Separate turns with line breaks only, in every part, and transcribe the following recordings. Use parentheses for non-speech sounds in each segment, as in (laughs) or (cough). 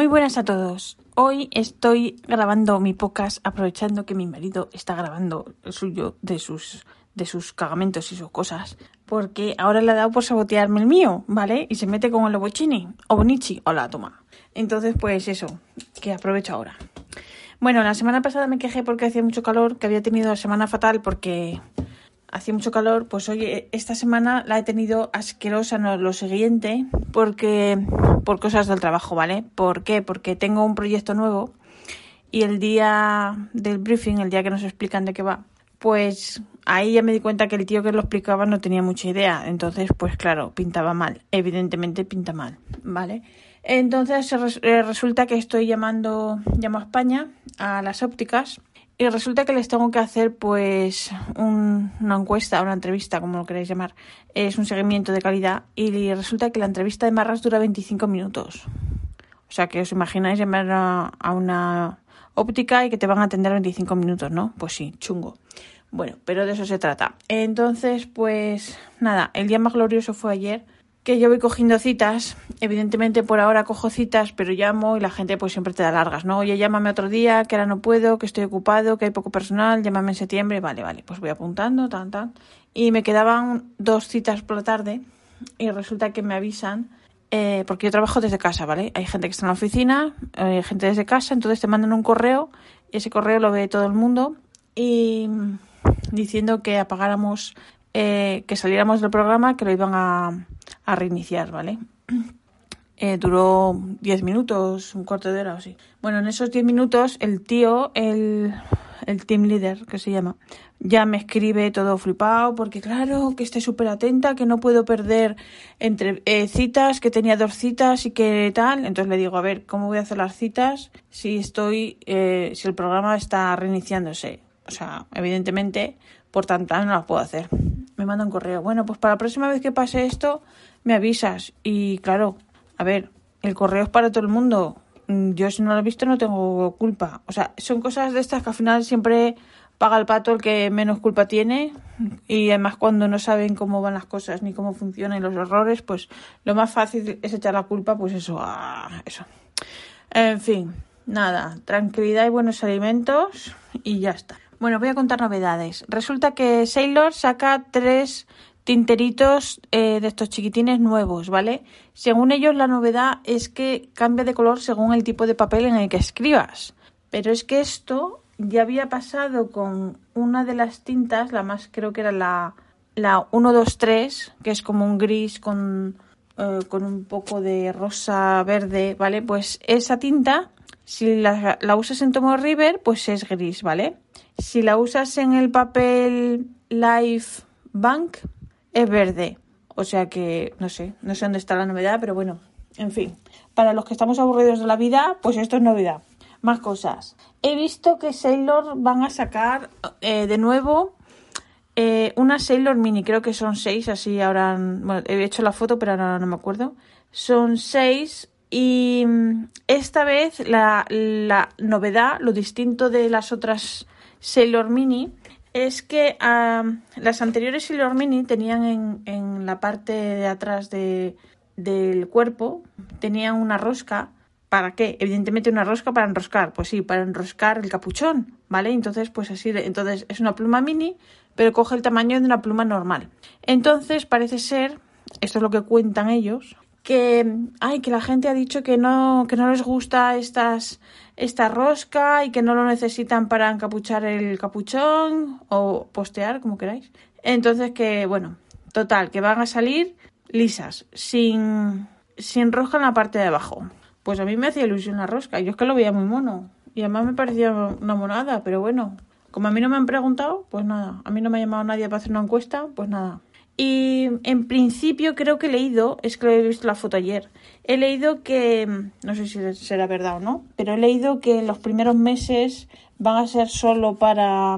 Muy buenas a todos. Hoy estoy grabando mi podcast aprovechando que mi marido está grabando el suyo de sus de sus cagamentos y sus cosas, porque ahora le ha dado por sabotearme el mío, ¿vale? Y se mete con el lobochini o bonichi o la toma. Entonces, pues eso, que aprovecho ahora. Bueno, la semana pasada me quejé porque hacía mucho calor, que había tenido la semana fatal porque hacía mucho calor, pues hoy esta semana la he tenido asquerosa, no lo siguiente, porque por cosas del trabajo, ¿vale? ¿Por qué? Porque tengo un proyecto nuevo y el día del briefing, el día que nos explican de qué va, pues ahí ya me di cuenta que el tío que lo explicaba no tenía mucha idea, entonces pues claro, pintaba mal, evidentemente pinta mal, ¿vale? Entonces eh, resulta que estoy llamando, llamo a España, a las ópticas, y resulta que les tengo que hacer pues una encuesta, una entrevista, como lo queréis llamar. Es un seguimiento de calidad y resulta que la entrevista de Marras dura 25 minutos. O sea que os imagináis llamar a, una óptica y que te van a atender 25 minutos, ¿no? Pues sí, chungo. Bueno, pero de eso se trata. Entonces, pues nada, el día más glorioso fue ayer que yo voy cogiendo citas. Evidentemente por ahora cojo citas, pero llamo y la gente pues siempre te da largas, ¿no? Oye, llámame otro día, que ahora no puedo, que estoy ocupado, que hay poco personal, llámame en septiembre, vale, vale, pues voy apuntando, tan, tan. Y me quedaban dos citas por la tarde y resulta que me avisan, eh, porque yo trabajo desde casa, ¿vale? Hay gente que está en la oficina, hay gente desde casa, entonces te mandan un correo, y ese correo lo ve todo el mundo y diciendo que apagáramos, eh, que saliéramos del programa, que lo iban a a reiniciar, ¿vale? (clears throat) Eh, duró 10 minutos, un cuarto de hora o así. Bueno, en esos 10 minutos el tío, el, el team leader que se llama, ya me escribe todo flipado porque claro, que esté súper atenta, que no puedo perder entre eh, citas, que tenía dos citas y que tal. Entonces le digo, a ver, ¿cómo voy a hacer las citas si estoy, eh, si el programa está reiniciándose? O sea, evidentemente, por tanto, no las puedo hacer. Me manda un correo. Bueno, pues para la próxima vez que pase esto, me avisas. Y claro, a ver, el correo es para todo el mundo. Mm, yo si no lo he visto no tengo culpa. O sea, son cosas de estas que al final siempre paga el pato el que menos culpa tiene. Y además cuando no saben cómo van las cosas ni cómo funcionan los errores, pues lo más fácil es echar la culpa, pues eso, a eso. En fin, nada, tranquilidad y buenos alimentos y ya está. Bueno, voy a contar novedades. Resulta que Sailor saca tres tinteritos eh, de estos chiquitines nuevos, ¿vale? Según ellos, la novedad es que cambia de color según el tipo de papel en el que escribas. Pero es que esto ya había pasado con una de las tintas, la más creo que era la, la 123, que es como un gris con, eh, con un poco de rosa verde, ¿vale? Pues esa tinta, si la, usas en tomo River, pues es gris, ¿vale? Si la usas en el papel Life Bank, es verde. O sea que no sé, no sé dónde está la novedad, pero bueno, en fin. Para los que estamos aburridos de la vida, pues esto es novedad. Más cosas. He visto que Sailor van a sacar eh, de nuevo eh, una Sailor Mini, creo que son seis, así ahora. Bueno, he hecho la foto, pero ahora no me acuerdo. Son seis y mm, esta vez la, novedad, lo distinto de las otras Sailor Mini, es que las anteriores Sailor Mini tenían en, en la parte de atrás de, del cuerpo, tenían una rosca. ¿Para qué? Evidentemente una rosca para enroscar. Pues sí, para enroscar el capuchón, ¿vale? Entonces, pues así, entonces es una pluma mini, pero coge el tamaño de una pluma normal. Entonces, parece ser, esto es lo que cuentan ellos, que, ay, que la gente ha dicho que no, que no les gusta estas, esta rosca y que no lo necesitan para encapuchar el capuchón o postear, como queráis. Entonces que, bueno, total, que van a salir lisas, sin, sin rosca en la parte de abajo. Pues a mí me hacía ilusión la rosca, yo es que lo veía muy mono. Y además me parecía una monada, pero bueno, como a mí no me han preguntado, pues nada, a mí no me ha llamado nadie para hacer una encuesta, pues nada. Y en principio creo que he leído, es que he visto la foto ayer, he leído que, no sé si será verdad o no, pero he leído que los primeros meses van a ser solo para,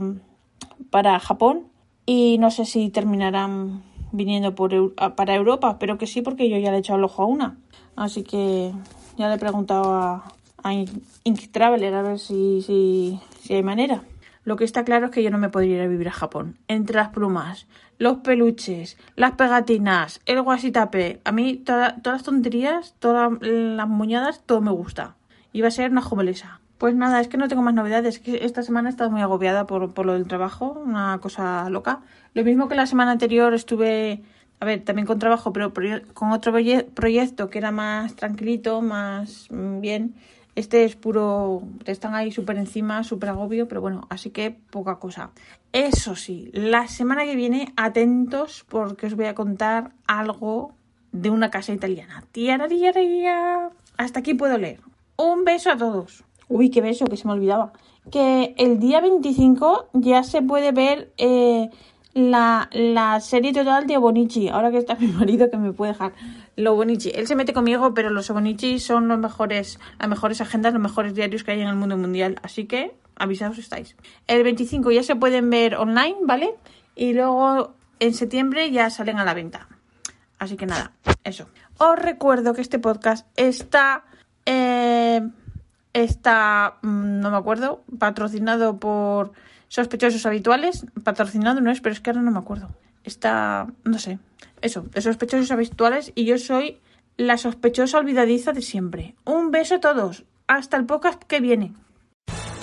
para Japón y no sé si terminarán viniendo para Europa, pero que sí porque yo ya le he echado el ojo a una. Así que ya le he preguntado a, a Ink Traveler a ver si, si, si hay manera. Lo que está claro es que yo no me podría ir a vivir a Japón. Entre las plumas, los peluches, las pegatinas, el guasitape. A mí todas las tonterías, todas las muñadas, todo me gusta. Iba a ser una jovelesa. Pues nada, es que no tengo más novedades. que esta semana he estado muy agobiada por, por lo del trabajo, una cosa loca. Lo mismo que la semana anterior estuve, a ver, también con trabajo, pero con otro proyecto que era más tranquilito, más mm, bien este es puro, están ahí súper encima, súper agobio, pero bueno, así que poca cosa. Eso sí, la semana que viene, atentos porque os voy a contar algo de una casa italiana. Hasta aquí puedo leer. Un beso a todos. Uy, qué beso, que se me olvidaba. Que el día 25 ya se puede ver eh, la, la serie total de Bonichi. Ahora que está (laughs) mi marido que me puede dejar lo Bonichi. Él se mete conmigo, pero los Bonichi son los mejores, las mejores agendas, los mejores diarios que hay en el mundo mundial. Así que avisados estáis. El 25 ya se pueden ver online, ¿vale? Y luego en septiembre ya salen a la venta. Así que nada, eso. Os recuerdo que este podcast está. Eh, está. Mm, no me acuerdo. Patrocinado por sospechosos habituales. Patrocinado no es, pero es que ahora no me acuerdo. Está. No sé eso, de sospechosos habituales y yo soy la sospechosa olvidadiza de siempre. Un beso a todos. Hasta el podcast que viene.